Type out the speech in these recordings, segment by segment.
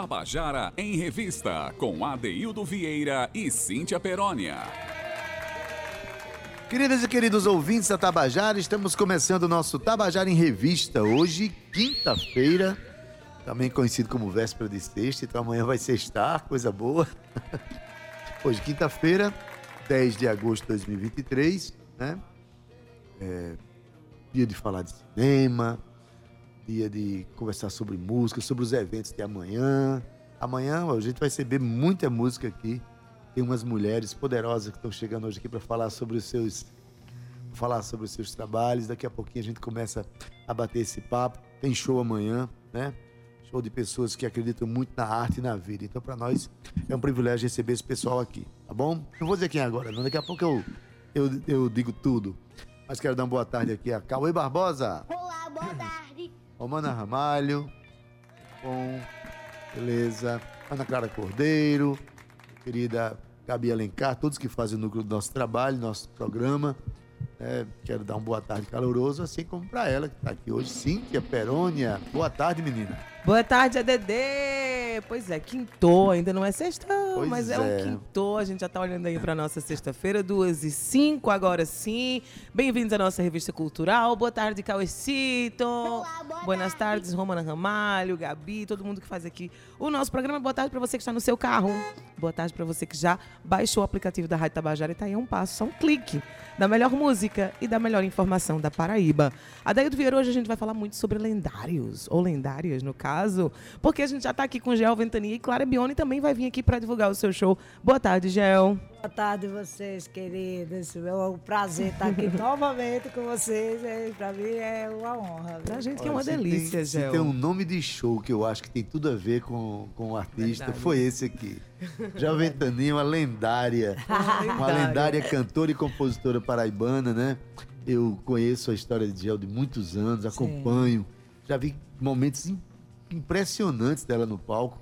Tabajara em Revista, com Adeildo Vieira e Cíntia Perónia. Queridas e queridos ouvintes da Tabajara, estamos começando o nosso Tabajara em Revista. Hoje, quinta-feira, também conhecido como véspera de sexta, então amanhã vai sextar, coisa boa. Hoje, quinta-feira, 10 de agosto de 2023, né? É, dia de falar de cinema, dia de conversar sobre música, sobre os eventos de amanhã. Amanhã a gente vai receber muita música aqui. Tem umas mulheres poderosas que estão chegando hoje aqui para falar sobre os seus falar sobre os seus trabalhos. Daqui a pouquinho a gente começa a bater esse papo. Tem show amanhã, né? Show de pessoas que acreditam muito na arte e na vida. Então, para nós é um privilégio receber esse pessoal aqui, tá bom? Não vou dizer quem é agora, não. Daqui a pouco eu, eu, eu digo tudo. Mas quero dar uma boa tarde aqui a Cauê Barbosa. Olá, boa tarde. Romana Ramalho. Bom, beleza. Ana Clara Cordeiro. Querida Gabi Alencar, todos que fazem o núcleo do nosso trabalho, nosso programa. É, quero dar uma boa tarde caloroso, assim como para ela que está aqui hoje, Cíntia Perônia. Boa tarde, menina. Boa tarde, ADD. Pois é, quintou, ainda não é sexta, Pois mas é. é. um quintou. A gente já tá olhando aí pra nossa sexta-feira, duas e cinco, agora sim. Bem-vindos à nossa revista cultural. Boa tarde, Cauecito. Olá, boa Buenas tarde. tardes, Romana Ramalho, Gabi, todo mundo que faz aqui o nosso programa. Boa tarde pra você que está no seu carro. Boa tarde pra você que já baixou o aplicativo da Rádio Tabajara e tá aí um passo, só um clique da melhor música e da melhor informação da Paraíba. A Daí do Vieira hoje a gente vai falar muito sobre lendários, ou lendárias no caso, porque a gente já tá aqui com Gel Ventania e Clara Bione também vai vir aqui para divulgar o seu show. Boa tarde, Gel. Boa tarde, vocês, queridos. É um prazer estar aqui novamente com vocês. É, Para mim é uma honra. viu? Pra gente que é uma delícia, tem, se Gel. tem um nome de show que eu acho que tem tudo a ver com, com o artista, Verdade. foi esse aqui. Joventaninha, uma lendária. uma lendária. cantora e compositora paraibana, né? Eu conheço a história de Gel de muitos anos, acompanho. Já vi momentos im- impressionantes dela no palco,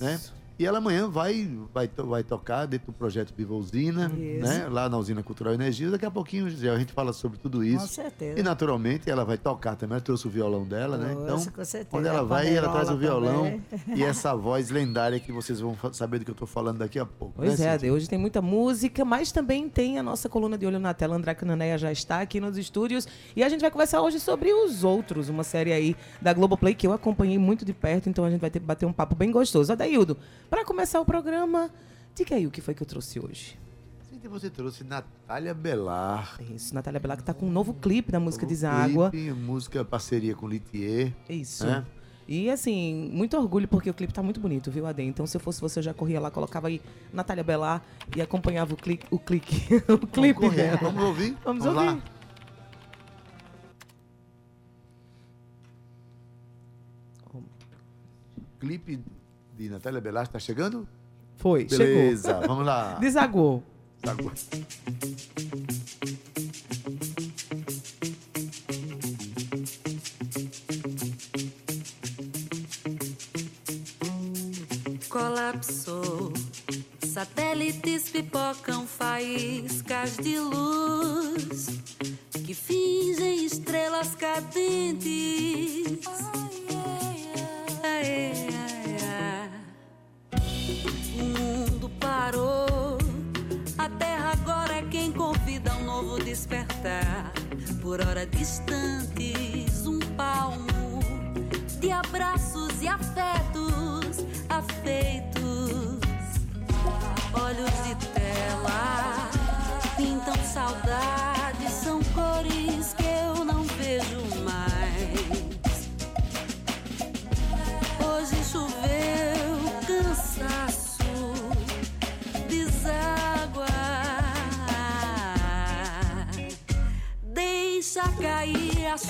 né? E ela amanhã vai, vai, vai tocar dentro do projeto Viva Usina, Isso. né? Lá na Usina Cultural Energia. Daqui a pouquinho Gel, a gente fala sobre tudo isso. Com certeza. E naturalmente ela vai tocar também. Ela trouxe o violão dela, né? Então, com certeza. quando ela vai, ela traz o violão também. e essa voz lendária que vocês vão saber do que eu tô falando daqui a pouco. Pois né, é, hoje tem muita música, mas também tem a nossa coluna de olho na tela. André Cananeia já está aqui nos estúdios e a gente vai conversar hoje sobre Os Outros, uma série aí da Globoplay que eu acompanhei muito de perto, então a gente vai ter que bater um papo bem gostoso. Adaildo, para começar o programa, diga aí o que foi que eu trouxe hoje. Cíntia, você trouxe Natália Belar. Isso, Natália Belar que tá com um novo clipe da música Deságua. clipe, música parceria com Litier. Isso. né? E assim, muito orgulho porque o clipe tá muito bonito, viu, Ade? Então, se eu fosse você, eu já corria lá, colocava aí Natália Belar e acompanhava o clique, o clique, o clipe Vamos dela. Vamos ouvir? Vamos lá. ouvir. Clipe de Natália Belar está chegando? Foi, Beleza, chegou. vamos lá. Desagou. Agora. colapsou. Satélites pipocam faíscas de luz que fingem estrelas cadentes. O mundo parou. A terra agora é quem convida um novo despertar. Por hora distantes, um palmo de abraços e afetos afeitos. Olhos de tela pintam saudade,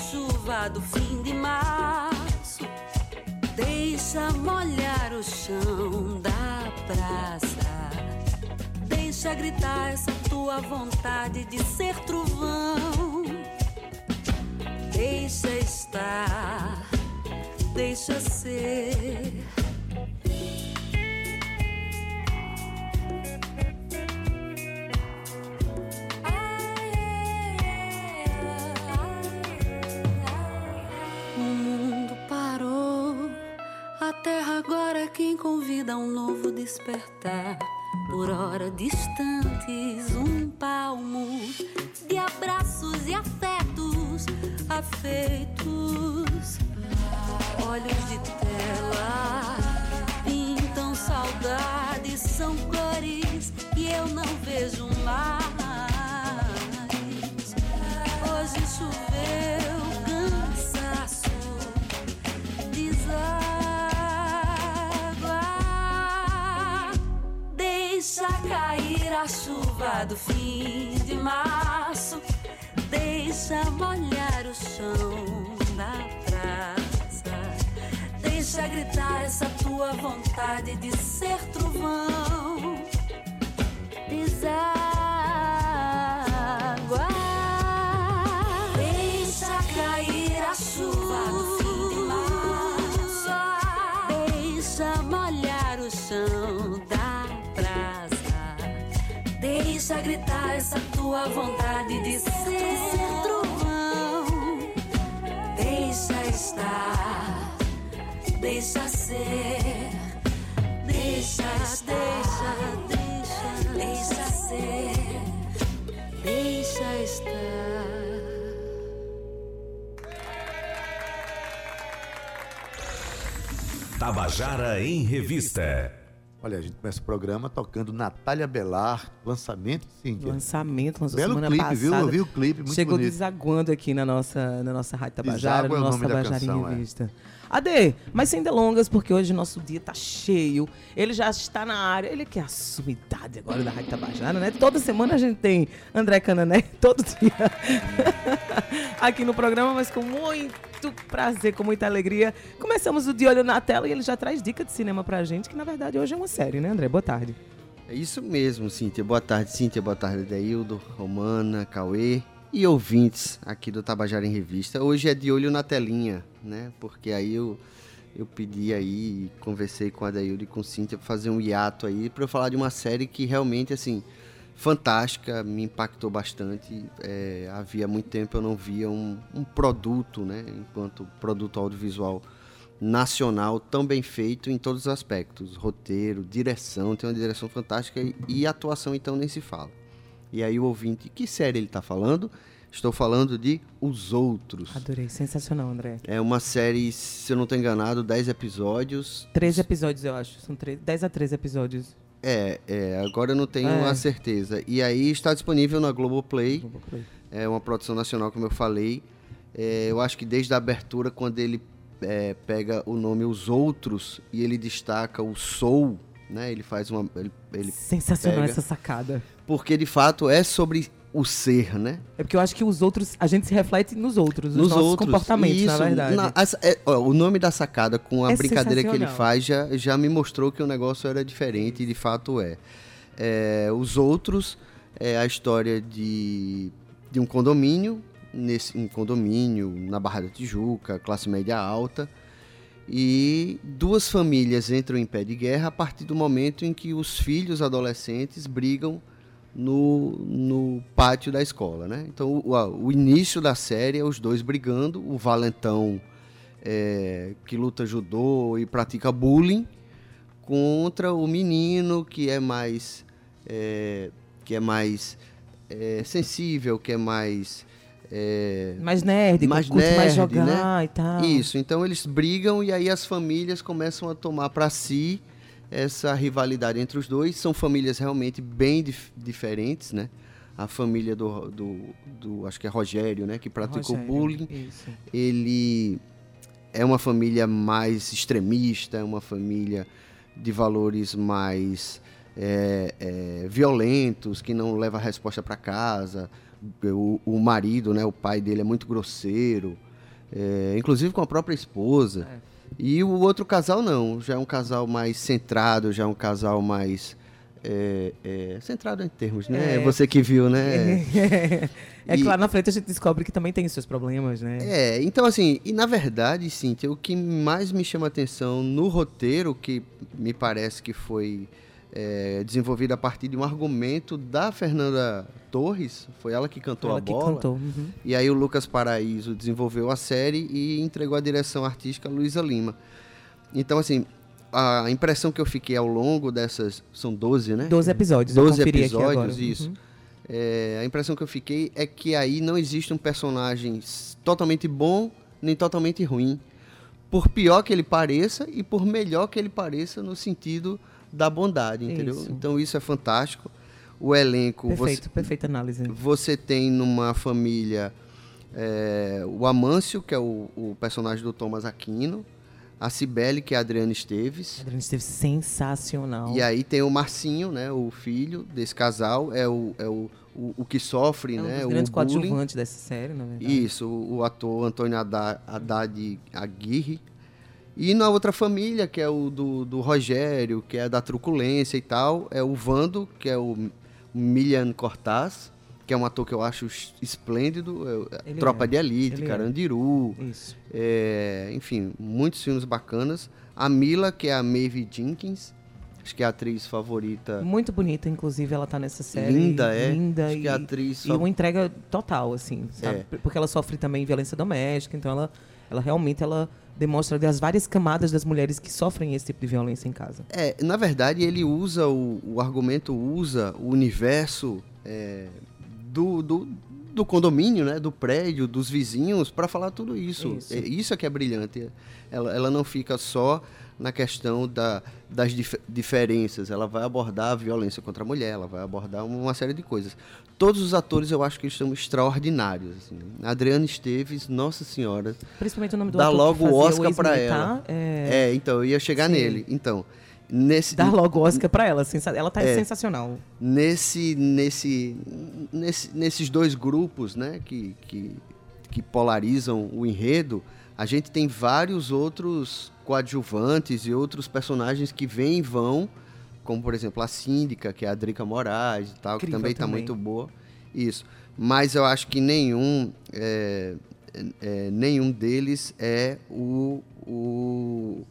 chuva do fim de março. Deixa molhar o chão da praça. Deixa gritar essa tua vontade de ser trovão. Deixa estar, deixa ser. A quem convida madrugada um novo despertar. Por hora distantes, um palmo de abraços e afetos, afeitos. Olhos de tela pintam saudades, são cores que eu não vejo mais. Hoje choveu a chuva do fim de março. Deixa molhar o chão da praça. Deixa gritar essa tua vontade de ser trovão. Deságua. Deixa gritar essa tua vontade de ser trovão. Deixa estar, deixa ser. Deixa, deixa, deixa, deixa ser. Deixa estar. Tabajara em Revista. Olha, a gente começa o programa tocando Natália Belar, lançamento, Cíntia. Lançamento, lançou Belo semana clipe, passada. viu? Eu vi o clipe, muito Chegou bonito. desaguando aqui na nossa, na nossa Rádio Tabajara, Deságua é no o nosso Tabajara canção, em é. Ade, mas sem delongas, porque hoje nosso dia tá cheio. Ele já está na área. Ele que é a sumidade agora da Rádio Tabajara, né? Toda semana a gente tem André Canané, todo dia aqui no programa, mas com muito prazer, com muita alegria. Começamos o De Olho na Tela e ele já traz dica de cinema pra gente, que na verdade hoje é uma série, né, André? Boa tarde. É isso mesmo, Cíntia. Boa tarde, Cíntia. Boa tarde, Deildo, Romana, Cauê e ouvintes aqui do Tabajara em Revista. Hoje é de olho na telinha, né? Porque aí eu, eu pedi aí, conversei com a Deildo e com Cíntia pra fazer um hiato aí para eu falar de uma série que realmente, assim, fantástica, me impactou bastante. É, havia muito tempo eu não via um, um produto, né? Enquanto produto audiovisual nacional tão bem feito em todos os aspectos, roteiro, direção, tem uma direção fantástica e, e atuação então nem se fala. E aí o ouvinte, que série ele está falando? Estou falando de Os Outros. Adorei, sensacional, André. É uma série, se eu não estou enganado, 10 episódios. 13 episódios, eu acho. São 13, 10 a 13 episódios. É, é, agora eu não tenho É. a certeza. E aí está disponível na Globoplay. É uma produção nacional, como eu falei. É, eu acho que desde a abertura, quando ele é, pega o nome Os Outros e ele destaca o Soul, né? Ele faz uma. Ele, ele Sensacional pega- essa sacada. Porque de fato é sobre o ser, né? É porque eu acho que os outros, a gente se reflete nos outros, nos, Nos nossos outros. comportamentos, na Isso, verdade. na- é, ó, o nome da sacada com a É brincadeira que ele faz já, já me mostrou que o negócio era diferente e de fato é. É, os outros é a história de, de um condomínio, nesse um condomínio na Barra da Tijuca, classe média alta, e duas famílias entram em pé de guerra a partir do momento em que os filhos adolescentes brigam no, no pátio da escola, né? Então, o, o início da série é os dois brigando, o valentão é, que luta judô e pratica bullying contra o menino que é mais é, que é mais é, sensível, que é mais é, Mais nerd, mais curte mais nerd, jogar né? e tal. isso, então eles brigam e aí as famílias começam a tomar para si essa rivalidade entre os dois. São famílias realmente bem dif- diferentes, né? A família do, do, do- acho que é Rogério, né? Que praticou Rogério, bullying. Isso. Ele é uma família mais extremista, é uma família de valores mais é, é, violentos, que não leva a resposta para casa. O, o marido, né, o pai dele é muito grosseiro, é, inclusive com a própria esposa. E o outro casal não, já é um casal mais centrado, já é um casal mais é, é, centrado em termos, né? É. Você que viu, né? É E- claro, na frente a gente descobre que também tem seus problemas, né? É, então assim, e na verdade, Cíntia, o que mais me chama atenção no roteiro, que me parece que foi é, desenvolvido a partir de um argumento da Fernanda Torres, foi ela que cantou Ela a bola. cantou. uhum. E aí o Lucas Paraíso desenvolveu a série e entregou a direção artística a Luísa Lima. Então, assim, a impressão que eu fiquei ao longo dessas. São 12, né? 12 episódios. eu 12 conferi aqui episódios, isso. Uhum. É, a impressão que eu fiquei é que aí não existe um personagem totalmente bom nem totalmente ruim. Por pior que ele pareça e por melhor que ele pareça no sentido da bondade, entendeu? Isso. Então isso é fantástico. O elenco, você, Perfeito, perfeita análise. você tem numa família é, o Amâncio, que é o, o personagem do Thomas Aquino, a Cibele, que é a Adriana Esteves, Adriano esteve sensacional. e aí tem o Marcinho, né, o filho desse casal, é o, é o, o, o que sofre, é um né, dos o grandes coadjuvantes dessa série, na verdade. Isso, o, o ator Antônio Haddad Aguirre. E na outra família, que é o do, do Rogério, que é da truculência e tal, é o Vando, que é o Milian Cortaz, que é um ator que eu acho es- esplêndido, é, Ele Tropa é. de Elite, Ele é. Carandiru, Isso. é, enfim, muitos filmes bacanas. A Mila, que é a Maeve Jenkins, acho que é a atriz favorita. Muito bonita, inclusive, ela tá nessa série. Linda, é. Linda Acho e, que é a atriz e uma entrega total, assim, sabe? É. Porque ela sofre também violência doméstica, então ela, ela realmente ela demonstra as várias camadas das mulheres que sofrem esse tipo de violência em casa. É, na verdade, ele usa, o, o argumento usa o universo é, do, do, do condomínio, né, do prédio, dos vizinhos, para falar tudo isso. Isso. É, isso é que é brilhante. Ela, ela não fica só na questão da, das dif- diferenças, ela vai abordar a violência contra a mulher, ela vai abordar uma série de coisas. Todos os atores eu acho que eles são extraordinários. Assim. Adriana Esteves, nossa senhora, Principalmente o nome do dá logo o Oscar ex-militar, ela. É, É, então, eu ia chegar Sim. nele. Então, nesse, Dá logo o Oscar pra ela. Ela tá É. sensacional. nesse, nesse, nesse- nesses dois grupos né, que, que, que polarizam o enredo, a gente tem vários outros coadjuvantes e outros personagens que vêm e vão, como por exemplo a síndica, que é a Drica Moraes e tal, que também está muito boa. Isso. Mas eu acho que nenhum, é, é, nenhum deles é o, o,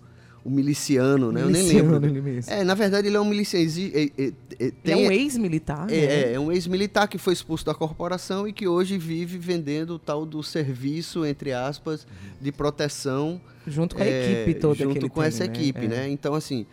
o miliciano, né? eu nem Miliciano, lembro. ele. É, na verdade ele é um miliciano. é- é- é- Ele tem- é um ex-militar, né? é, é, é um ex-militar que foi expulso da corporação e que hoje vive vendendo o tal do serviço, entre aspas, de proteção. Junto com a é, equipe toda Junto ele com tem, essa né? equipe, É. né? Então, assim,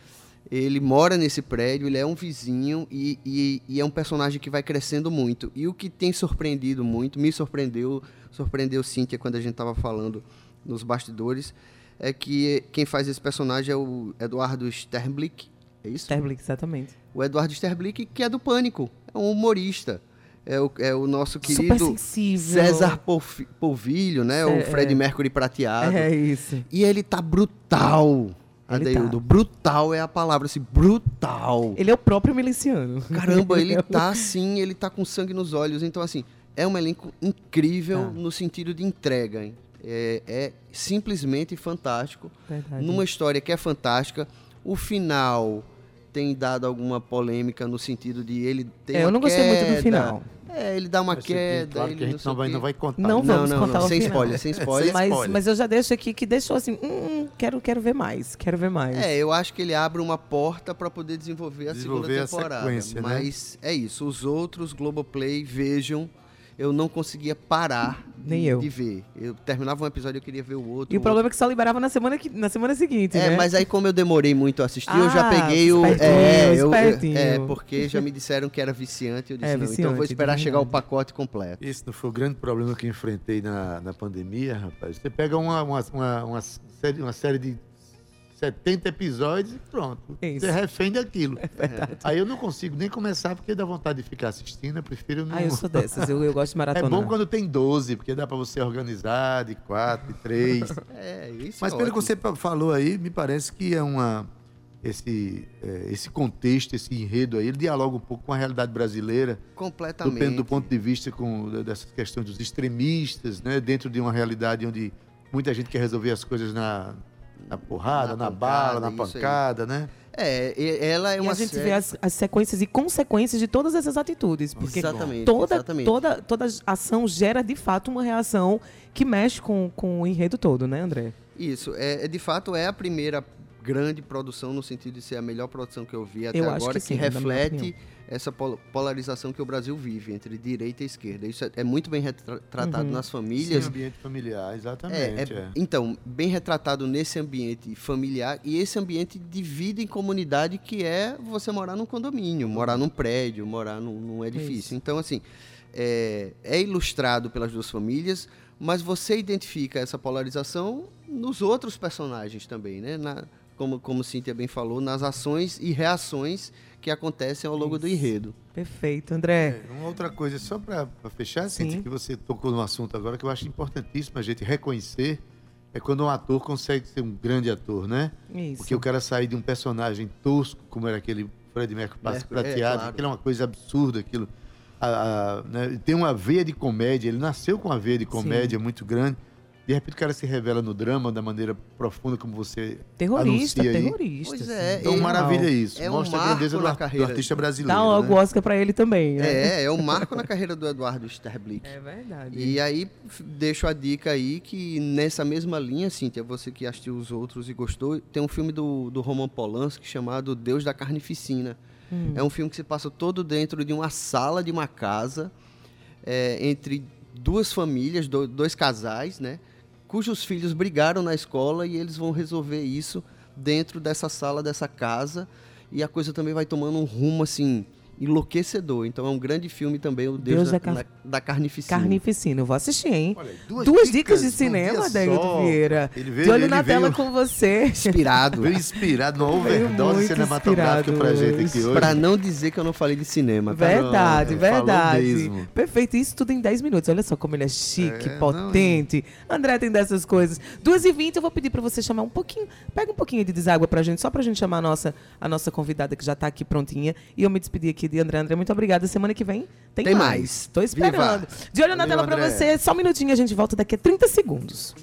ele mora nesse prédio, ele é um vizinho e, e- e é um personagem que vai crescendo muito. E o que tem surpreendido muito, me surpreendeu, surpreendeu Cíntia quando a gente estava falando nos bastidores, é que quem faz esse personagem é o Eduardo Sternblick, é isso? Sterblick, exatamente. o Eduardo Sterblick, que é do Pânico, é um humorista. É o, é o nosso querido. César Polvilho, né? É, o Fred é. Mercury prateado. É isso. E ele tá brutal, Adeildo. tá. Brutal é a palavra, assim, brutal. Ele é o próprio miliciano. Caramba, ele tá assim, ele tá com sangue nos olhos. Então, assim, é um elenco incrível Tá. no sentido de entrega, hein? É, é simplesmente fantástico. Verdade. Numa história que é fantástica. O final tem dado alguma polêmica no sentido de ele ter É, eu não gostei muito do queda. final. É, ele dá uma ser queda. claro ele que a gente não vai, não vai contar. Não Não, vamos não, contar não, o sem final. spoiler, sem spoiler. Mas, spoiler. mas eu já deixo aqui que deixou assim, hum, quero, quero ver mais, quero ver mais. É, eu acho que ele abre uma porta para poder desenvolver a Desenvolver a segunda temporada. sequência, né? mas é isso. Os outros Globoplay, vejam. Eu não conseguia parar Nem de, eu. de ver. Eu terminava um episódio, eu queria ver o outro. E o problema é que só liberava na semana, que, na semana seguinte, É, né? mas aí como eu demorei muito a assistir, eu já Ah, peguei o. é, eu, é, porque já me disseram que era viciante. Eu disse, É, não, então eu viciante, vou esperar chegar o pacote completo. Esse não foi o grande problema que eu enfrentei na, na pandemia, rapaz. Você pega uma, uma, uma, uma série, uma série de 70 episódios e pronto. Isso. Você é refém daquilo. Aí eu não consigo nem começar porque dá vontade de ficar assistindo. Eu prefiro não. Ah, eu sou dessas, eu, eu gosto de É maratonar. bom quando tem 12, porque dá pra você organizar de 4, de 3. É, isso Mas é pelo que ótimo. você pa- falou aí, me parece que é uma. Esse, é, esse contexto, esse enredo aí, ele dialoga um pouco com a realidade brasileira, Completamente. depende do ponto de vista com, dessas questões dos extremistas, né? dentro de uma realidade onde muita gente quer resolver as coisas na, na porrada, Na na, bala, na pancada, aí. pancada, né? É, e- ela é E uma a gente série... vê as, as sequências e consequências de todas essas atitudes. Porque Exatamente, toda, exatamente. toda, toda ação gera, de fato, uma reação que mexe com, com o enredo todo, né, André? Isso, é, é, de fato é a primeira grande produção no sentido de ser a melhor produção que eu vi até Eu acho agora, que que, sim, na minha reflete. Essa pol- polarização que o Brasil vive entre direita e esquerda. Isso é, é muito bem retra- tratado Uhum. nas Sim, famílias. ambiente familiar, É, exatamente. é- é. então, bem retratado nesse ambiente familiar e esse ambiente de vida em comunidade que é você morar num condomínio, morar num prédio, morar num, num edifício. Isso. Então, assim, é, é ilustrado pelas duas famílias, mas você identifica essa polarização nos outros personagens também, né? Na- como, como Cíntia bem falou, nas ações e reações que acontecem ao longo do enredo. Perfeito, André. É, uma outra coisa, só para fechar, Cíntia, Sim. que você tocou no assunto agora, que eu acho importantíssimo a gente reconhecer, é quando um ator consegue ser um grande ator, né? Isso. Porque o cara sair de um personagem tosco, como era aquele Fred Mercury Mercury, é, prateado, claro. aquilo é uma coisa absurda, aquilo. A, a- né, tem uma veia de comédia, ele nasceu com uma veia de comédia muito grande. De repente o cara se revela no drama da maneira profunda como você Terrorista, anuncia aí. terrorista. Pois assim. é, Então, e- maravilha isso. É um Mostra a marco grandeza do, na ar- do carreira. artista brasileiro. Dá logo né? o Oscar pra ele também, né? É, é um marco na carreira do Eduardo Sterblick. É verdade. E aí, deixo a dica aí que nessa mesma linha, Cíntia, você que assistiu os outros e gostou, tem um filme do, do Roman Polanski chamado Deus da Carnificina. Hum. É um filme que se passa todo dentro de uma sala de uma casa, é, entre duas famílias, do- dois casais, né? Cujos filhos brigaram na escola e eles vão resolver isso dentro dessa sala, dessa casa. E a coisa também vai tomando um rumo, assim, enlouquecedor. Então é um grande filme também, o Deus, Deus da, da Car- da, Carnificina. Carnificina, eu vou assistir, hein? Olha aí, Duas, dicas de num cinema, só. Vieira. Ele veio, de olho ele na veio, tela com você. Inspirado. veio inspirado Veio overdose cinematográfica pra gente aqui hoje. Pra não dizer que eu não falei de cinema, tá? Verdade, Não, é, verdade. Perfeito, isso tudo em 10 minutos. Olha só como ele é chique, É, potente. André tem dessas coisas. 2h20, eu vou pedir pra você chamar um pouquinho. Pega um pouquinho de deságua pra gente, só pra gente chamar a nossa, a nossa convidada que já tá aqui prontinha. E eu me despedir aqui de André. André, muito obrigada. Semana que vem tem, Tem mais. mais. Tô esperando. Viva. De olho na Valeu, tela pra André. você. Só um minutinho, a gente volta daqui a 30 segundos.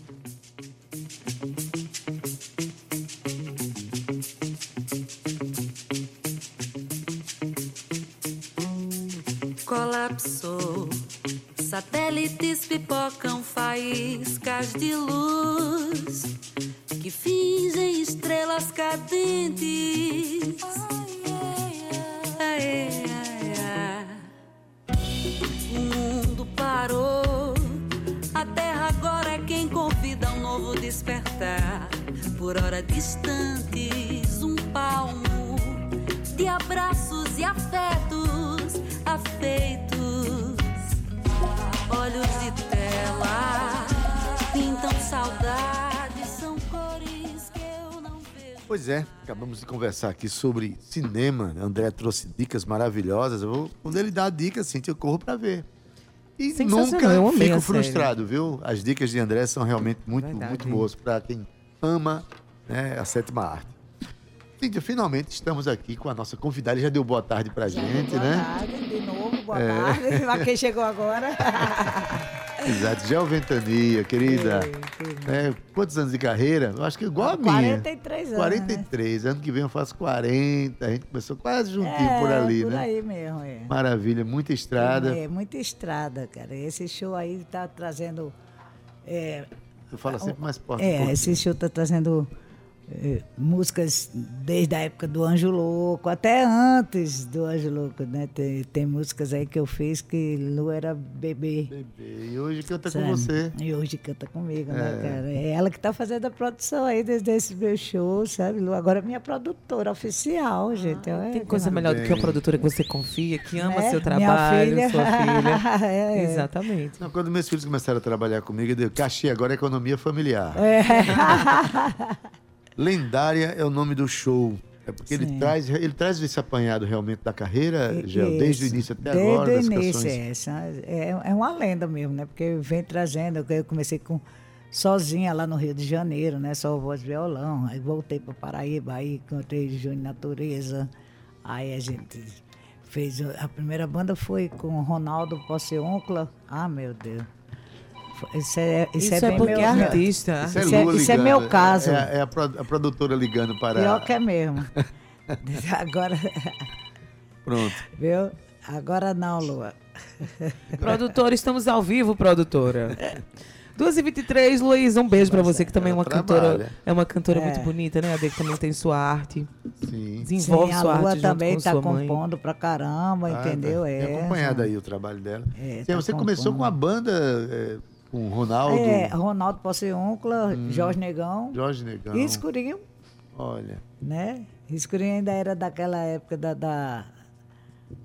colapsou. Satélites pipocam faíscas de luz que fingem estrelas cadentes. Despertar. Por hora distantes, um palmo de abraços e afetos afeitos. Olhos de tela pintam saudades, são cores que eu não vejo. Pois é, acabamos de conversar aqui sobre cinema. André trouxe dicas maravilhosas. Eu vou, quando ele dá a dica, assim, eu corro pra ver. E nunca eu amei fico frustrado, viu? As dicas de André são realmente muito, Verdade. muito boas para quem ama né, a sétima arte. Cíntia, finalmente estamos aqui com a nossa convidada. Ele já deu boa tarde pra gente, boa né? tarde, de novo, boa É. tarde. Mas quem chegou agora? Exato. Gel Ventania, querida. É, quantos anos de carreira? Eu acho que igual a minha. 43 anos. 43. Ano que vem eu faço 40. A gente começou quase né? juntinho por ali, por né? aí mesmo, é. Maravilha, muita estrada. É, muita estrada, cara. Esse show aí tá trazendo. É, Eu falo sempre mais forte. é esse show tá trazendo é, músicas desde a época do Anjo Louco, até antes do Anjo Louco, né? Tem, tem músicas aí que eu fiz que Lu era bebê. Bebê, E hoje canta com sabe? você. E hoje canta comigo, né, É. cara? É ela que tá fazendo a produção aí desde esse meu show, sabe? Lu? Agora é minha produtora oficial, gente. Ah, Olha Tem que coisa melhor do que uma produtora que você confia, que ama Né? seu Minha trabalho, filha. sua filha. É, é. Exatamente. Não, quando meus filhos começaram a trabalhar comigo, eu dei cachê agora é economia familiar. É. Lendária é o nome do show. É porque ele traz, ele traz esse apanhado realmente da carreira, Gel, desde o início até Desde agora, das o início, canções. é, é, é uma lenda mesmo, né? Porque vem trazendo, eu comecei com sozinha lá no Rio de Janeiro, né? Só voz violão. Aí voltei para Paraíba, aí encontrei Júnior Natureza. Aí a gente fez. A primeira banda foi com o Ronaldo Posseoncla. Ah, meu Deus. Isso é, isso Isso, é, é, porque meu, é artista. Isso é, Isso é- Lua isso é meu caso. É, é a, a produtora ligando para. Pior que é mesmo. Agora, Pronto. viu? Agora não, Lua. Produtora, estamos ao vivo, produtora. 2h23, Luiz, um beijo pra você, que também é uma ela cantora. trabalha. É uma cantora É. muito bonita, né? A Ade que também tem sua arte. Sim. Desenvolve Sim, a sua Lua arte junto também com está sua mãe. compondo pra caramba, Ah, entendeu? tá. É. Tem acompanhado aí o trabalho dela. É, Sim, tá você começou compondo. com a banda é, com o Ronaldo, É, Ronaldo Posseuncla, Hum. Jorge Negão Jorge Negão. e Escurinho, Olha, né? Escurinho ainda era daquela época da. da...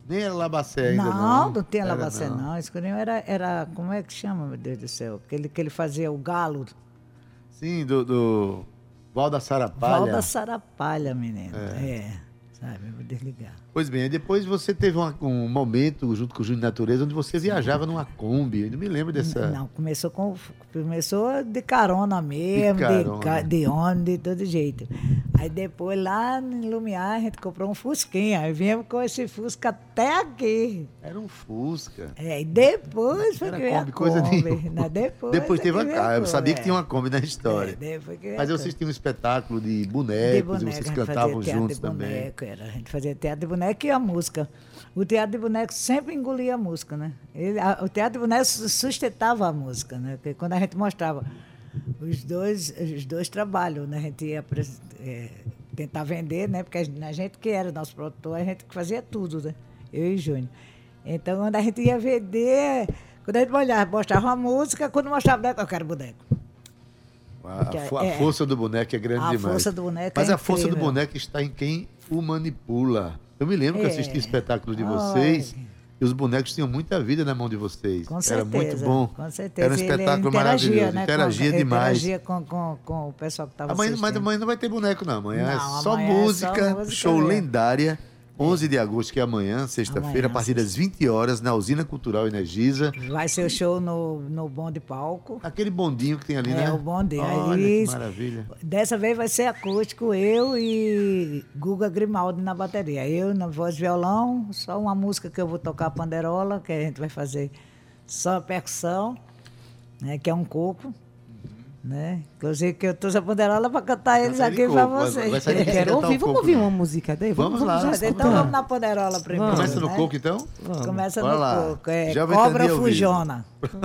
nem era Labacé ainda não. não, não tinha Era Labacé, não. Escurinho era, era. Como é que chama, meu Deus do céu? Aquele que ele fazia o galo. Sim, do, do Valda Sarapalha. Valda Sarapalha, menino. É. Sabe, eu vou desligar. Pois bem, depois você teve uma- um momento junto com o Júnior Natureza onde você viajava numa Kombi. Eu não me lembro dessa. Não, começou com começou de carona mesmo, de, carona. ca- de ônibus, de todo jeito. Aí depois lá em Lumiar a gente comprou um Fusquinha, aí viemos com esse Fusca até aqui. Era um Fusca. É, e depois foi Era que Kombi, coisa Kombi, né? Depois, Depois é teve uma a. Eu sabia que é. tinha uma Kombi na história. É, depois que veio a Mas vocês tinham um espetáculo de de bonecos boneco, e vocês cantavam juntos de também. boneco, era. A gente fazia teatro de boneco e a música. O teatro de boneco sempre engolia a música, né? Ele- a- o teatro de boneco su- sustentava a música, né? Porque quando a gente mostrava os dois, os dois trabalhos, né? A gente ia eh, tentar vender, né? Porque a gente- a que era nosso produtor, a gente que fazia tudo, né? Eu e Júnior. Então, quando a gente ia vender, quando a gente olhava, mostrava a música, quando mostrava boneco, eu quero boneco. A, a é, força do boneco é grande a demais. força do boneco Mas é a força do boneco está em quem o manipula. Eu me lembro que É. assisti espetáculo de vocês e os bonecos tinham muita vida na mão de vocês. Com Era certeza. muito bom. Com certeza. Era um espetáculo interagia, maravilhoso. né, interagia com, demais. Interagia com, com, com o pessoal que estava assistindo. mas amanhã não vai ter boneco, não. Amanhã Não, é só amanhã é só música, música show mesmo. lendária. 11 de agosto, que é amanhã, sexta-feira, a partir das 20 horas, na Usina Cultural Energisa. Vai ser o show no, no bom de palco. Aquele bondinho que tem ali, É, né? o bonde. Olha, Aí, que maravilha. Dessa vez vai ser acústico, eu e Guga Grimaldi na bateria. Eu na voz violão, só uma música que eu vou tocar panderola, que a gente vai fazer só percussão, né, que é um coco. Né? Inclusive que eu trouxe a panderola para cantar eles aqui para vai- vocês. vai Você quero ouvir, um vamos ouvir não? uma música dele? Vamos lá. Mas então vamos na panderola primeiro. Começa no né? coco, então? Começa Bora no lá. coco. É Já Cobra. Fujona.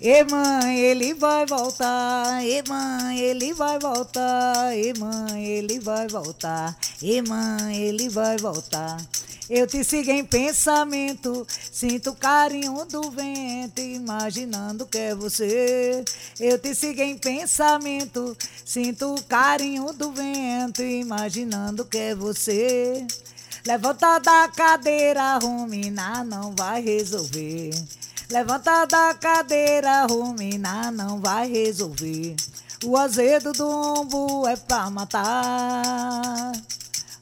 E mãe, ele vai voltar. E mãe, ele vai voltar. E mãe, ele vai voltar. E mãe, ele vai voltar. Eu te sigo em pensamento, sinto o carinho do vento, imaginando que é você. Eu te sigo em pensamento, sinto o carinho do vento, imaginando que é você. Levanta da cadeira, ruminar não vai resolver. Levanta da cadeira, ruminar não vai resolver. O azedo do umbo é pra matar.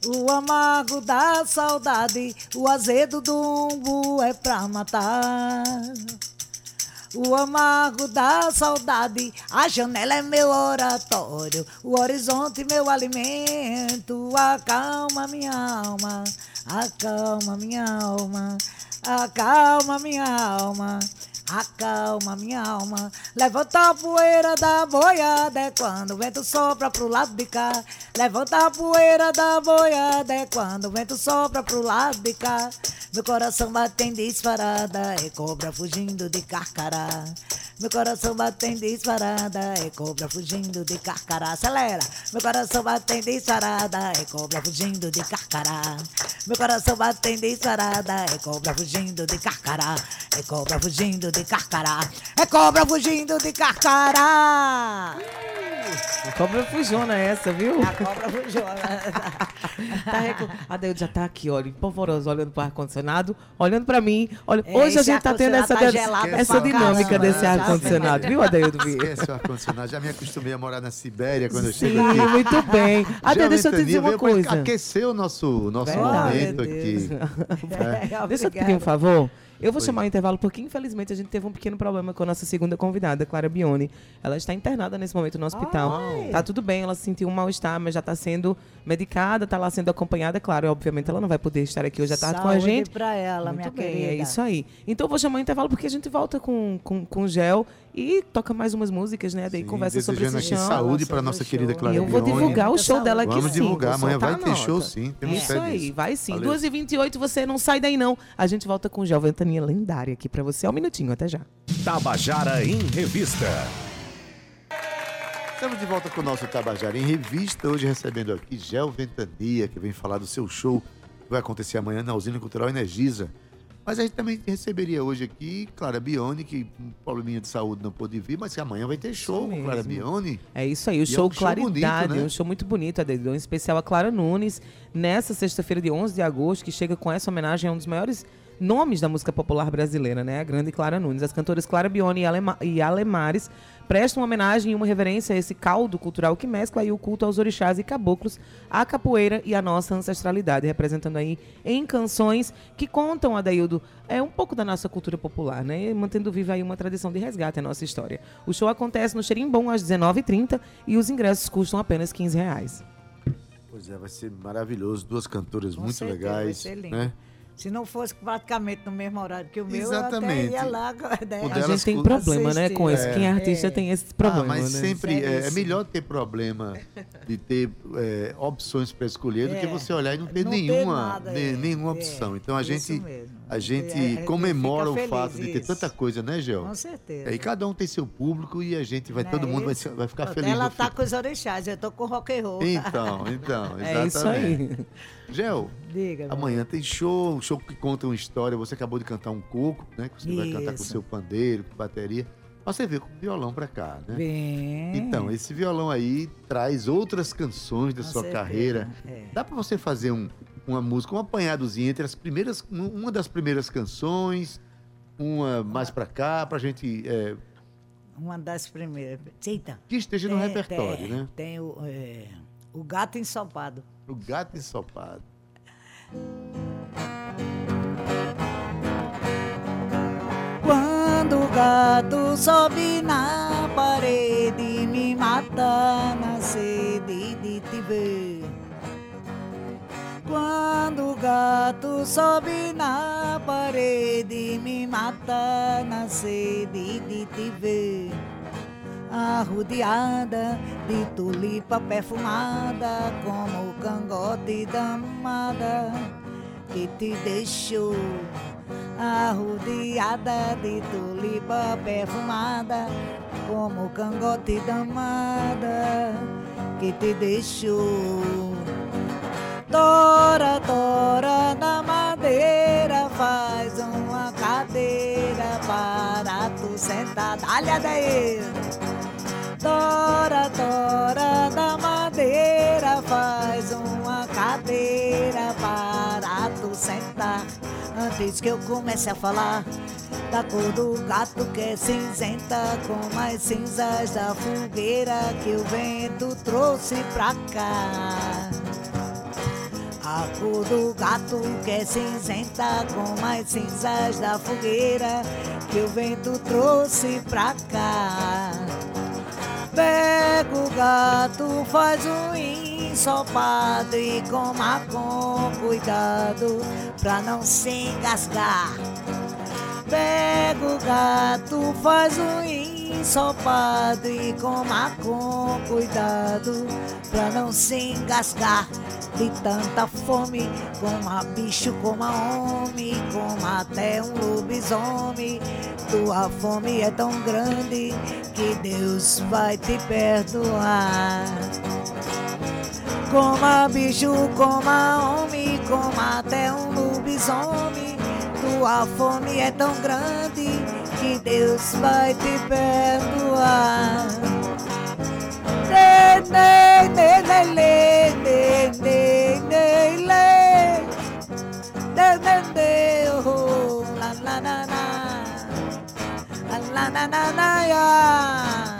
O amargo da saudade, o azedo do umbo é pra matar. O amargo da saudade, a janela é meu oratório, o horizonte meu alimento. Acalma minha alma, acalma minha alma, acalma minha alma. Acalma minha alma, levanta a poeira da boiada é quando o vento sopra pro lado de cá. Levanta a poeira da boiada é quando o vento sopra pro lado de cá. Meu coração bate em disparada, é cobra fugindo de carcará. Meu coração bate em disparada, é cobra fugindo de carcará. Acelera! Meu coração bate em disparada, é cobra fugindo de carcará. Meu coração bate em disparada, é cobra fugindo de carcará. É cobra fugindo de carcará. É cobra fugindo de carcará. Cobra fujona essa, viu? A cobra fugiu. Tá recu... A Deildo já tá aqui, olha, empolvorosa, olhando pro ar-condicionado, olhando pra mim. Olha, É, hoje a gente tá tendo essa, de- tá essa dinâmica caramba, desse ar-condicionado, viu, Adeildo? Esquece o ar-condicionado. Já me acostumei a morar na Sibéria quando eu chego aqui. muito bem. Até deixa eu te dizer uma coisa. Aquecer o nosso, nosso Verdade. momento aqui. Deus. Deixa eu te pedir um Obrigada. favor. Eu vou chamar o intervalo porque, infelizmente, a gente teve um pequeno problema com a nossa segunda convidada, Clara Bione. Ela está internada nesse momento no hospital. Tá tudo bem, ela sentiu um mal-estar, mas já está sendo medicada, está lá sendo acompanhada. Claro, obviamente ela não vai poder estar aqui hoje à tarde com a Saúde gente. pra ela, Muito minha bem, querida. é isso aí. Então eu vou chamar o intervalo porque a gente volta com, com, com gel E toca mais umas músicas, né? Daí Sim, conversa sobre esse aqui show. saúde para nossa o querida. Clara E eu vou Bione. divulgar o show dela aqui Vamos sim. divulgar, amanhã vai ter show sim, temos Isso aí, disso. vai sim. Valeu. 2h28, você não sai daí não. A gente volta com Gel Ventania lendária aqui pra você. Um minutinho, até já. Tabajara em Revista. Estamos de volta com o nosso Tabajara em Revista, hoje recebendo aqui Gel Ventania, que vem falar do seu show que vai acontecer amanhã na Usina Cultural Energisa. Mas a gente também receberia hoje aqui Clara Bione, que um probleminha de saúde não pôde vir, mas que amanhã vai ter show com Clara. Bione. É isso aí, o é show um show Claridade, bonito, né? um show muito bonito, Adedon, especial a Clara Nunes, nessa sexta-feira de 11 de agosto, que chega com essa homenagem a um dos maiores nomes da música popular brasileira, né? A grande Clara Nunes. As cantoras Clara Bione e, Alema e Alemares prestam uma homenagem e uma reverência a esse caldo cultural que mescla aí o culto aos orixás e caboclos, a capoeira e a nossa ancestralidade, representando aí em canções que contam, Adaildo, é um pouco da nossa cultura popular, né? E mantendo viva aí uma tradição de resgate à nossa história. O show acontece no Xerimbom às 19h30 e os ingressos custam apenas 15 reais. Pois é, vai ser maravilhoso, duas cantoras Com muito certeza, legais. Vai ser lindo. né? Se não fosse praticamente no mesmo horário que o meu, eu Exatamente. até ia lá. né? O A gente tem problema, né, com isso. assistir. Quem é artista É. tem esse problema, ah, mas né? sempre é, é melhor ter problema de ter é, opções para escolher do que É. você olhar e não ter Não ter nenhuma, nada, ne- é. nenhuma É, opção. Então a isso gente, a gente É, comemora o fato de ter isso. tanta coisa, né, Gel? Com certeza. E aí cada um tem seu público e a gente vai, Não todo é mundo vai, vai ficar feliz Ela tá fim. com os orixás, eu tô com rock and roll. Então, então, É isso exatamente. aí. Gel, Diga. amanhã tem show, um show que conta uma história. Você acabou de cantar um coco, né? Que você vai cantar com Isso. seu pandeiro, com bateria. Mas Você veio com violão pra cá, né? Bem. Então, esse violão aí traz outras canções da Com sua certeza, carreira. é. Dá pra você fazer um- uma música, um apanhadozinho entre as primeiras, um- uma das primeiras canções, uma mais pra cá, pra gente é, Uma das primeiras. Eita. que esteja no Tem- repertório, tem- né? Tem o, é, o gato ensopado. O gato ensopado. Quando o gato sobe na parede, me mata na sede de te ver. Quando o gato sobe na parede, me mata na sede de te ver. Arrodeada de tulipa perfumada, como o cangote da amada que te deixou. Arrodeada de tulipa perfumada, como o cangote da amada que te deixou. Tora, tora da madeira, faz uma cadeira para tu sentar. Olha daí! Tora, tora da madeira, faz uma cadeira para tu sentar. Antes que eu comece a falar da cor do gato que é cinzenta, como as cinzas da fogueira que o vento trouxe pra cá. A cor do gato que é cinzenta como as cinzas da fogueira que o vento trouxe pra cá. Pega o gato, faz um ensopado e coma com cuidado pra não se engasgar. Pega o gato, faz um ensopado e coma com cuidado pra não se engasgar de tanta fome. Coma bicho, coma homem, coma até um lobisomem. Tua fome é tão grande que Deus vai te perdoar. Coma bicho, coma homem, coma até um lobisomem. Tua fome é tão grande que Deus vai te perdoar. Lê, lê, lê. Lê, lê, lê, oh, la, la, la, la. La, la, la, la,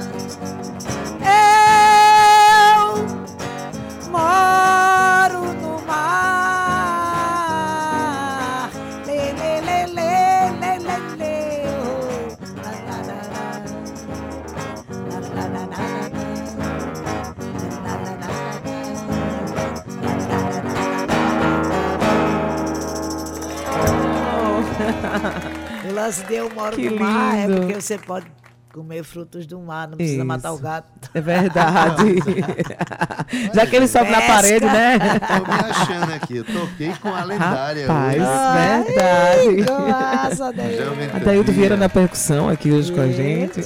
lance de eu moro Que no mar é lindo. porque você pode comer frutos do mar, não precisa Isso. matar o gato. É verdade. Já que ele sobe na Pesca. parede, né? Tô me achando aqui. Eu toquei com a lendária Rapaz, hoje. verdade. Adaildo Campinas. Vieira na percussão aqui hoje com a gente.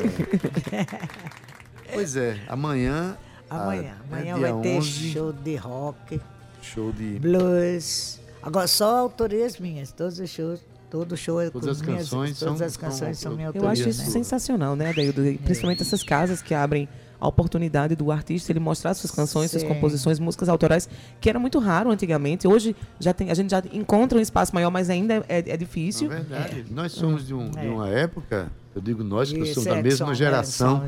Pois é, amanhã. Amanhã, ah, amanhã dia vai ter 11, show de rock, show de. blues. Agora só autorias minhas, todos os shows, todo show é Todas com as minhas, canções todas são- as canções são são minha Eu autoria. acho isso né? sensacional, né, Adaildo? E Principalmente essas casas que abrem a oportunidade do artista ele mostrar suas canções, suas Sim. composições, músicas autorais, que era muito raro antigamente. Hoje já tem, a gente já encontra um espaço maior, mas ainda é, é difícil. Na verdade, nós somos de, um- de É. uma época, eu digo nós que somos é, da mesma é, geração.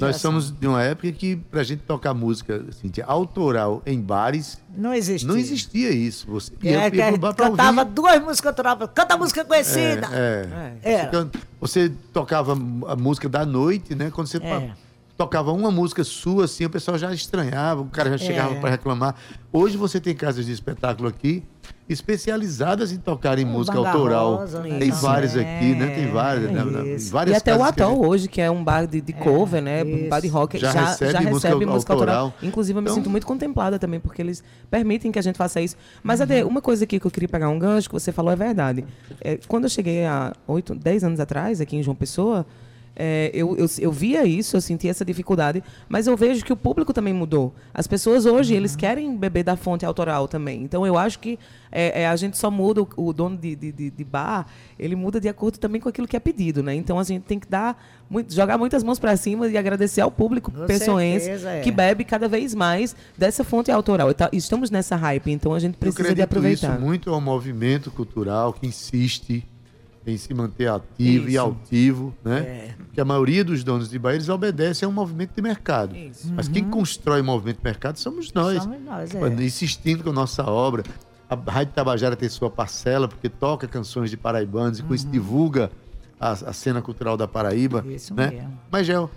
Nós somos de uma época que, pra gente tocar música assim, de autoral em bares, Não existia. não existia isso. Você É, ia, que ia a pro bar gente pra cantava ouvir. duas músicas autorais. Canta a música conhecida. É, É. Você, você tocava a música da noite, né? Quando você É. tocava uma música sua, assim, o pessoal já estranhava, o cara já chegava É. para reclamar. Hoje você tem casas de espetáculo aqui especializadas em tocar em música Banda autoral. Rosa, tem também. várias aqui, né? Tem várias, né, várias E até o Atol gente- hoje, que é um bar de, de cover, né? Um bar de rock, Já já, recebe já música recebe música autoral. autoral. Inclusive, eu me Então- sinto muito contemplada também, porque eles permitem que a gente faça isso. Mas, Uhum. Ade, uma coisa aqui que eu queria pegar um gancho, que você falou é verdade. É, quando eu cheguei há 8, 10 anos atrás, aqui em João Pessoa, é, eu, eu, eu via isso, eu sentia essa dificuldade, mas eu vejo que o público também mudou. As pessoas hoje, eles Uhum. querem beber da fonte autoral também. Então, eu acho que é, é, a gente só muda, o, o dono de, de, de- bar, ele muda de acordo também com aquilo que é pedido, né? Então, a gente tem que dar, muito- jogar muitas mãos para cima e agradecer ao público Com pessoense é. que bebe cada vez mais dessa fonte autoral. Tá- Estamos nessa hype, então a gente Eu precisa de acredito aproveitar. isso muito ao movimento cultural que insiste em se manter ativo e Isso. altivo, né? É. Porque a maioria dos donos de bar, eles obedecem a um movimento de mercado. Mas quem constrói o movimento de mercado somos nós. Uhum. Somos nós, é. Insistindo com a nossa obra. A Rádio Tabajara tem sua parcela, porque toca canções de paraibanos e com isso divulga a, a cena cultural da Paraíba. Uhum. Isso né? mesmo. Mas, Gel,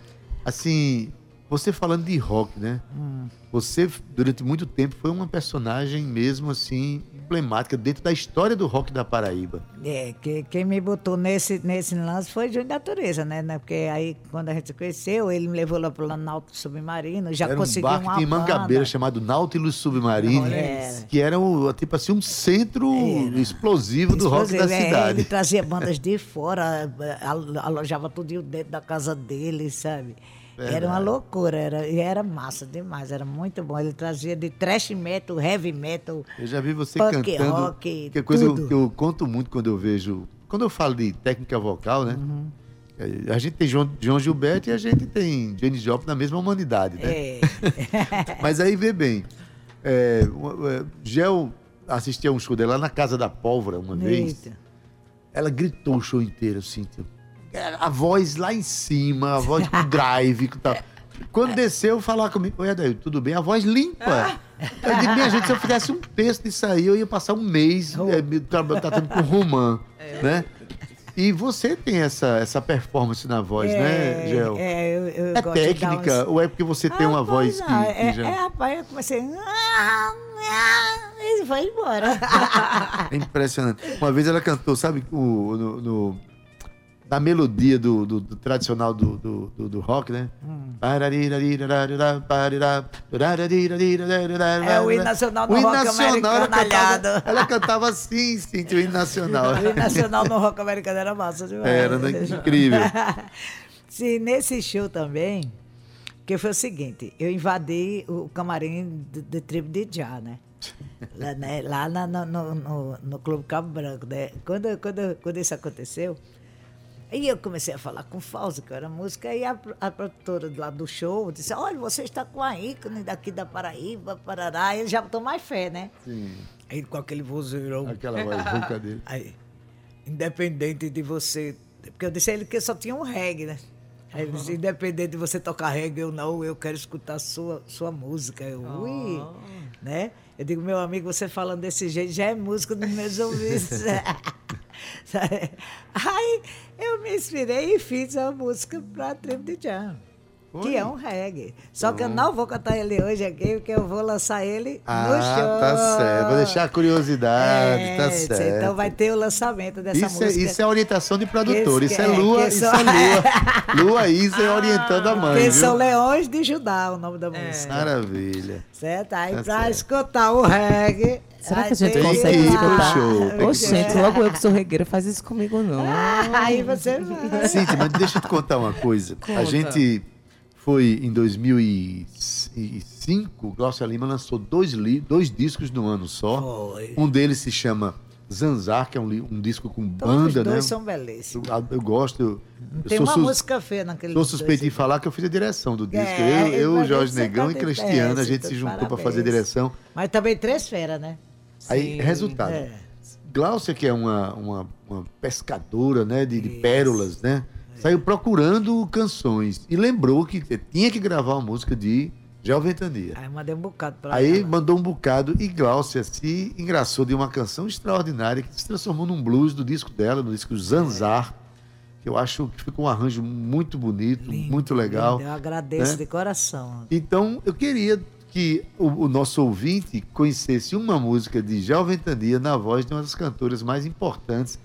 assim, você falando de rock, né? Hum. Você, durante muito tempo, foi uma personagem mesmo, assim, emblemática dentro da história do rock da Paraíba. É, que, quem me botou nesse, nesse lance foi Júnior Natureza, né? né? Porque aí, quando a gente se conheceu, ele me levou lá pro Náutico Submarino, já era um conseguiu barco uma em Mangabeira chamado Nautilus Submarino, Olha. que era, um, tipo assim, um centro explosivo do rock da Explosivo, é, cidade. ele trazia bandas de fora, alo- alojava tudo dentro da casa dele, sabe? Era uma loucura, era, e era massa demais, era muito bom. Ele trazia de thrash metal, heavy metal, Eu já vi você Punk, cantando. rock, que é coisa tudo. que eu conto muito quando eu vejo. Quando eu falo de técnica vocal, né? Uhum. A gente tem João, João Gilberto e a gente tem Janis Joplin na mesma humanidade, né? é, Mas aí vê bem. É, é, Gel assistia um show dela lá na Casa da Pólvora uma vez. Eita. Ela gritou o show inteiro, assim. tipo, A voz lá em cima, a voz com drive e tal. Quando desceu, falar comigo, oi, Adair, tudo bem? A voz limpa. Eu digo, minha gente, se eu fizesse um texto disso aí, eu ia passar um mês é, me tra- tratando com romã, né? E você tem essa, essa performance na voz, né, Gel? É, É, eu, eu dar técnica uns- ou é porque você tem uma voz que, não, que é, já... é, rapaz, eu comecei. E foi embora. É impressionante. Uma vez ela cantou, sabe, o, no, no- na melodia do, do- do tradicional do, do, do- rock, né? É o hino nacional no O rock nacional, ela americano cantava, ela cantava assim, sim, o hino nacional. O hino nacional no rock americano era massa demais. Era, né? Incrível. Sim, nesse show também, que foi o seguinte, eu invadi o camarim do, do tribo de Já, né? Lá, né, lá na- no, no, no, no Clube Cabo Branco, né? Quando, quando, quando isso aconteceu, aí eu comecei a falar com o Fausto, que era música, e a, a produtora lá do show disse, olha, você está com a ícone daqui da Paraíba, Parará, e ele já botou mais fé, né? Sim, Aí com aquele vozeirão. aquela voz dele. Aí, independente de você. Porque eu disse a ele que só tinha um reggae, né? Aí ele disse, independente de você tocar reggae ou não, eu quero escutar sua, sua música. Eu, ui, né? Eu digo, meu amigo, você falando desse jeito já é música nos meus ouvidos. Aí eu me inspirei e fiz a música para a tribo de Jam. que é um reggae. Só que eu não vou cantar ele hoje aqui, porque eu vou lançar ele Ah, no show. tá certo. Vou deixar a curiosidade, É, tá certo. Então vai ter o lançamento dessa Isso é, música. isso é orientação de produtor, isso é que é- Lua, isso são- é Lua. Lua Isa orientando a mãe, Que viu? são Leões de Judá, o nome É. da música. Maravilha. Certo? Aí Tá pra certo. escutar o reggae. Será que a gente tem consegue ir pro escutar? show, Ô, gente, logo eu que sou regueira, faz isso comigo não. Aí você vai. Cíntia, mas deixa eu te contar uma coisa. A Conta. gente foi em 2005, Glaucia Lima lançou dois, li- dois discos no ano só. Foi. Um deles se chama Zanzar, que é um, um disco com Todos banda, os dois né? são belíssimos. Eu, eu gosto. Eu, eu Tem sou uma sus- música feia naquele Sou suspeito de dois. falar que eu fiz a direção do disco. É, eu, eu Jorge você Negão e tá Cristiano, a gente se então, juntou para fazer a direção. Mas também três feras, né? Aí, resultado. É. Glaucia, que é uma, uma, uma pescadora né, de, de pérolas, né? Saiu procurando canções e lembrou que tinha que gravar uma música de Gel Ventania. Aí mandei um bocado pra Aí ela. mandou um bocado e Glaucia se engraçou de uma canção extraordinária que se transformou num blues do disco dela, no disco Zanzar, que eu acho que ficou um arranjo muito bonito, Lindo, muito legal. lindo. Eu agradeço né? de coração. Então, eu queria que o, o nosso ouvinte conhecesse uma música de Gel Ventania na voz de uma das cantoras mais importantes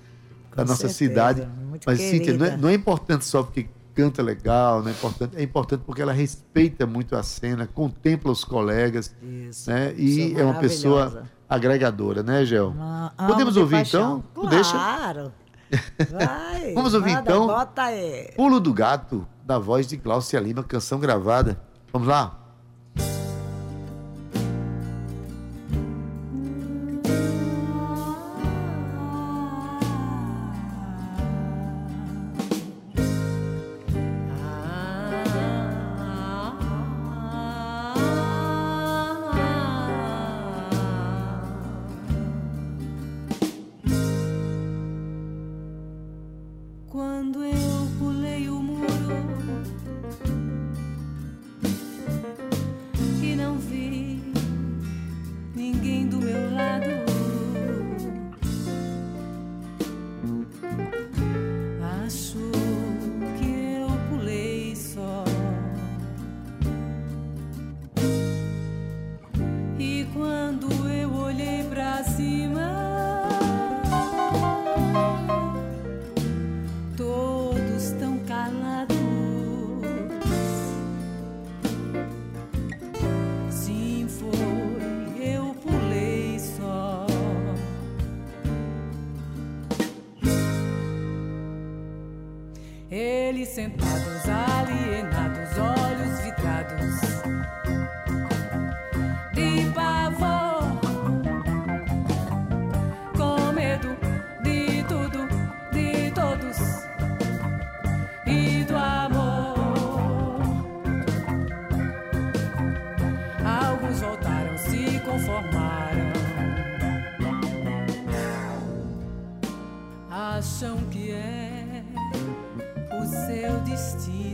da Com nossa certeza, cidade. muito Mas, Cíntia, não é, querida. não é importante só porque canta legal, não é importante, é importante porque ela respeita muito a cena, contempla os colegas, Isso. né? E é uma pessoa agregadora, né, Gel? Amo Podemos de ouvir paixão. então? Tu deixa? Claro. Vai. Vamos ouvir, manda, então? Pulo do Gato, da voz de Glaucia Lima, canção gravada. Vamos lá? Acham que é o seu destino.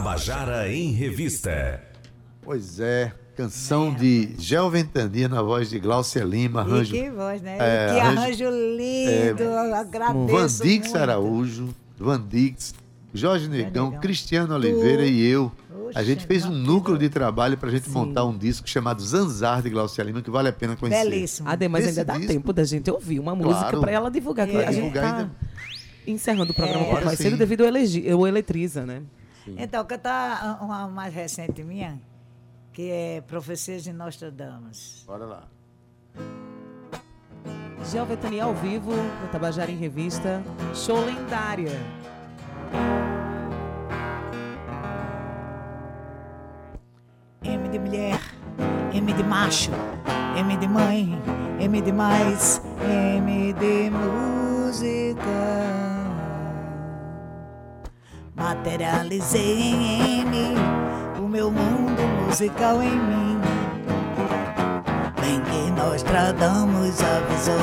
Tabajara em Revista. Pois é, canção de Gel Ventania na voz de Glaucia Lima, E arranjo que voz, né? É, que arranjo- arranjo lindo. eu agradeço. Van Dix muito. Araújo, Van Dix, Jorge Negão, Negão. Cristiano Oliveira e eu. A gente fez um núcleo de trabalho pra gente Sim. montar um disco chamado Zanzar de Glaucia Lima, que vale a pena conhecer. Belíssimo. Ade, mas Esse ainda dá disco- tempo da gente ouvir uma música Claro. pra ela divulgar. que É. a gente Divulgar tá ainda. encerrando o programa É. um pouco mais cedo devido ao, elegi- ao Eletriza, né? Então, cantar uma mais recente minha, que é Profecias de Nostradamus. Bora lá. Gel Ventania ao vivo, no Tabajara em Revista. Show lendária. M de mulher, M de macho, M de mãe, M de mais, M de música. Materializei em M o meu mundo musical em mim. Bem que nós tradamos avisou.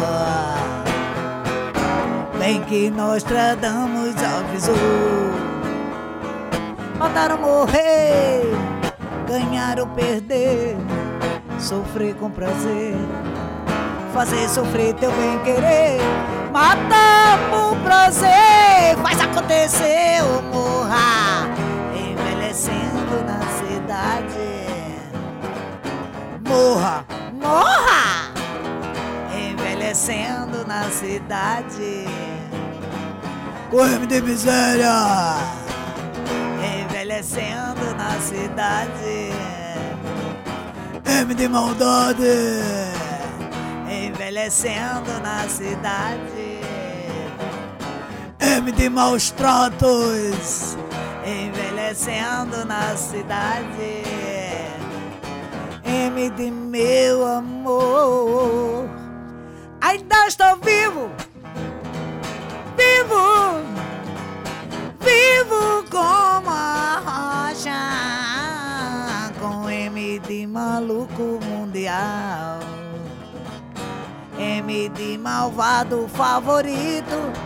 Bem que nós tradamos avisou. Matar ou morrer, ganhar ou perder, sofrer com prazer, fazer sofrer teu bem querer, matar por prazer, faz acontecer ou morra, envelhecendo na cidade. Morra, morra, envelhecendo na cidade. Corre de miséria envelhecendo na cidade. M de maldade, envelhecendo na cidade. M de maus tratos, envelhecendo na cidade. M de meu amor, ainda estou vivo, vivo vivo como a rocha, com M de maluco mundial, M de malvado favorito.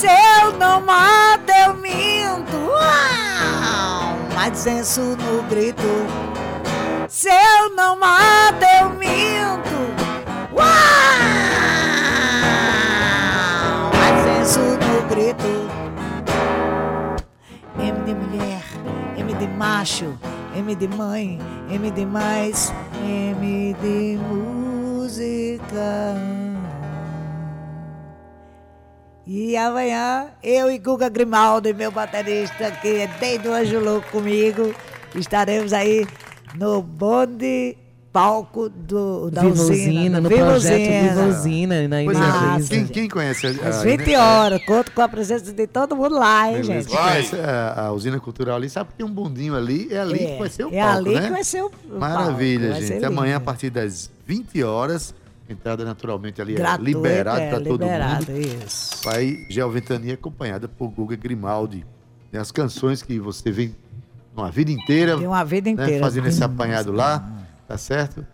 Se eu não mato, eu minto. Uau! Mas senso no grito. Se eu não mato, eu minto. Uau! Mas senso no grito. M de mulher, M de macho, M de mãe, M de mais, M de música. E amanhã, eu e Guga Grimaldi, meu baterista, que é desde o Anjo Louco comigo, estaremos aí no bonde palco do, da Viva usina. No Viva projeto Usina. Viva Usina, na Pois é, quem, quem conhece a, Às a- 20 horas, conto com a presença de todo mundo lá, hein, Beleza. gente? Quem conhece a, a usina cultural ali, sabe que tem um bondinho ali, é ali que vai ser o é palco, ali né? que vai ser o Maravilha, palco, gente. Amanhã, a partir das 20 horas, entrada naturalmente ali é liberado é, para todo liberado, mundo. isso. Vai Gel Ventania acompanhada por Guga Grimaldi. Tem as canções que você vem uma vida inteira, Tem uma vida né, inteira. fazendo esse apanhado lá, tá certo?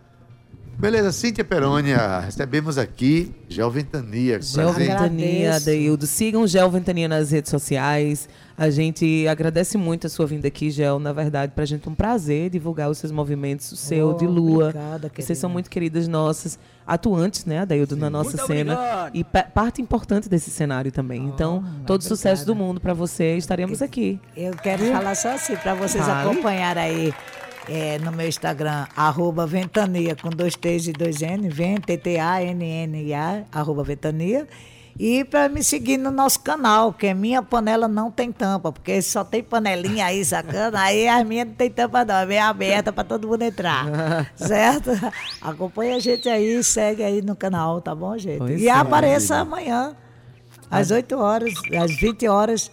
Beleza, Cíntia Perônia, recebemos aqui Gel Ventania. Gel. Ventania. Adeildo. Sigam o Gel Ventania nas redes sociais. A gente agradece muito a sua vinda aqui, Gel. Na verdade, pra gente é um prazer divulgar os seus movimentos, o seu, Oh, de Lua. obrigada, Vocês querida. são muito queridas nossas, atuantes, né, Adeildo, na nossa cena. E pa- parte importante desse cenário também. então, todo sucesso do mundo pra você. Estaremos aqui. Eu quero falar só assim, para vocês Fale. acompanharem aí é, no meu Instagram, arroba Ventania, com dois T's e dois N, Ven, T-T-A-N-N-A, arroba Ventania. E para me seguir no nosso canal, que é Minha Panela Não Tem Tampa, porque só tem panelinha aí, sacana? Aí as minhas não tem tampa não, é bem aberta para todo mundo entrar, certo? Acompanha a gente aí, segue aí no canal, tá bom, gente? Pois e é. apareça amanhã, às 8 horas, às 20 horas,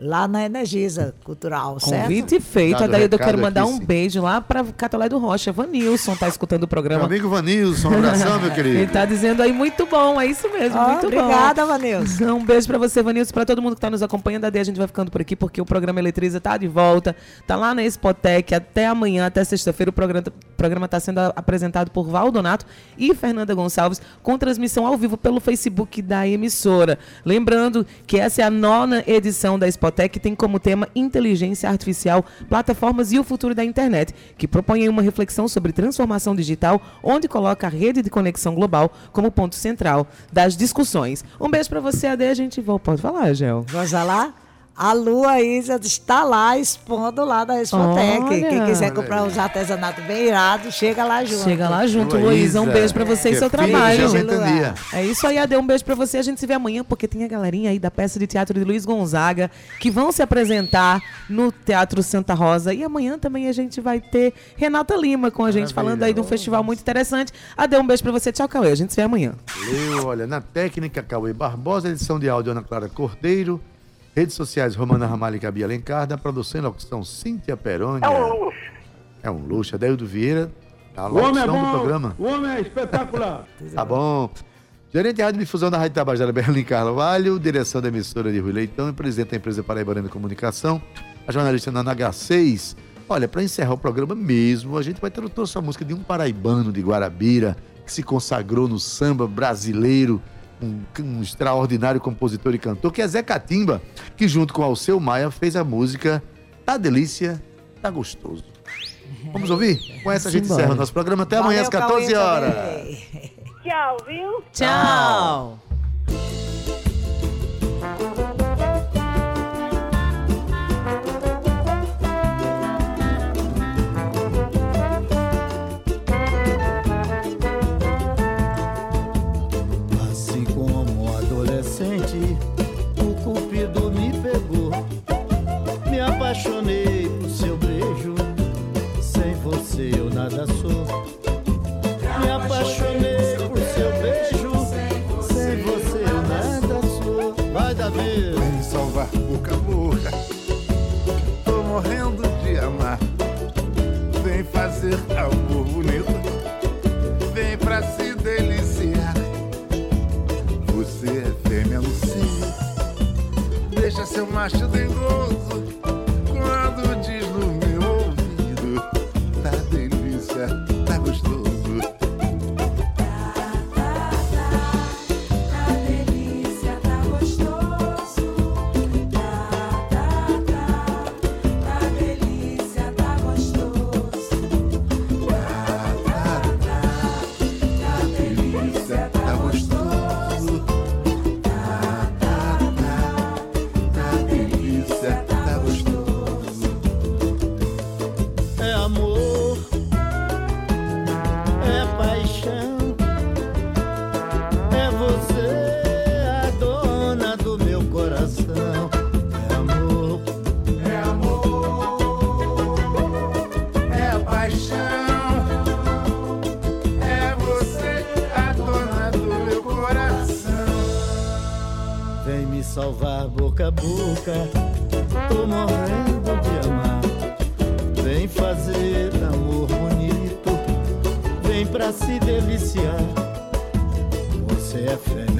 lá na Energisa Cultural, certo? Convite feito. Dado Adeildo, eu quero mandar aqui, um sim. beijo lá pra Catolé do Rocha. Vanilson tá escutando o Meu programa. amigo Vanilson, um abração, meu Ele querido. tá dizendo aí, muito bom, é isso mesmo, Ó, muito bom. obrigada, Vanilson. Um beijo pra você, Vanilson, pra todo mundo que tá nos acompanhando. A a gente vai ficando por aqui porque o programa Eletriza tá de volta. Tá lá na Expotec até amanhã, até sexta-feira. O programa, o programa tá sendo apresentado por Valdonato e Fernanda Gonçalves, com transmissão ao vivo pelo Facebook da emissora. Lembrando que essa é a nona edição da Expotec. Infotec tem como tema Inteligência Artificial, Plataformas e o Futuro da Internet, que propõe uma reflexão sobre transformação digital, onde coloca a rede de conexão global como ponto central das discussões. Um beijo pra você, Ade. A gente volta. Pode falar, Gel. Vamos lá? A Lua já está lá expondo lá da Expotec. Olha. Quem quiser comprar uns artesanatos bem irados, chega lá junto. Chega lá junto, Luísa. Um beijo pra você e seu é filha de trabalho. É isso aí, Ade. Um beijo pra você. A gente se vê amanhã, porque tem a galerinha aí da peça de teatro de Luiz Gonzaga que vão se apresentar no Teatro Santa Rosa. E amanhã também a gente vai ter Renata Lima com a gente, falando aí de um festival muito interessante. Ade, um beijo pra você. Tchau, Cauê. A gente se vê amanhã. Valeu, olha, na técnica, Cauê Barbosa, edição de áudio, Ana Clara Cordeiro, redes sociais, Romana Ramalho e Gabi Alencar, da produção e locução, Cíntia Peroni. É um luxo. É um luxo, Adeildo Vieira, a locução do programa. O homem é espetacular. Tá bom. Gerente de Rádio Difusão da Rádio Tabajara, Berlim Carvalho, direção da emissora de Rui Leitão e presidente da empresa Paraibana de Comunicação, a jornalista Nana H6. Olha, para encerrar o programa mesmo, a gente vai ter trouxe a música de um paraibano de Guarabira, que se consagrou no samba brasileiro, um, um extraordinário compositor e cantor, que é Zé Catimba, que junto com Alceu Maia fez a música Tá Delícia, Tá Gostoso. Vamos ouvir? Com essa a gente encerra o nosso programa. Até amanhã às Valeu, 14 Cauê, horas. Tchau, viu? Tchau. Apaixonei por seu beijo. Sem você eu nada sou. Me apaixonei por seu beijo. Sem você eu nada sou. Vai, Davi. Vem salvar boca a boca. Tô morrendo de amar. Vem fazer amor bonito. Vem pra se deliciar. Você é fêmea no. Deixa seu macho dengoso.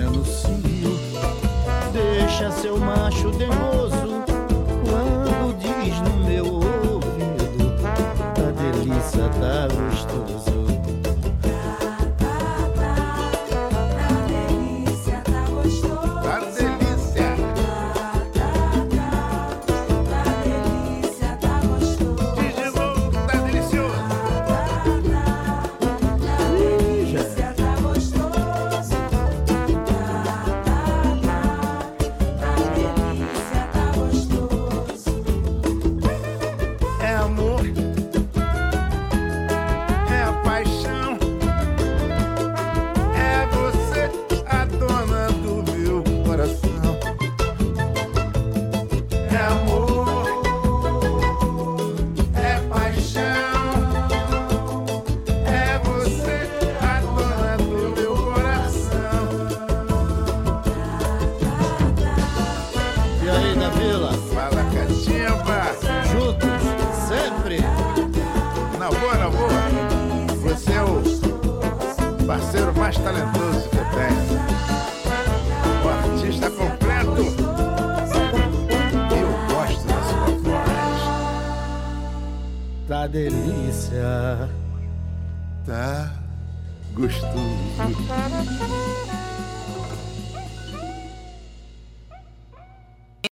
No cio, deixa seu macho dengoso.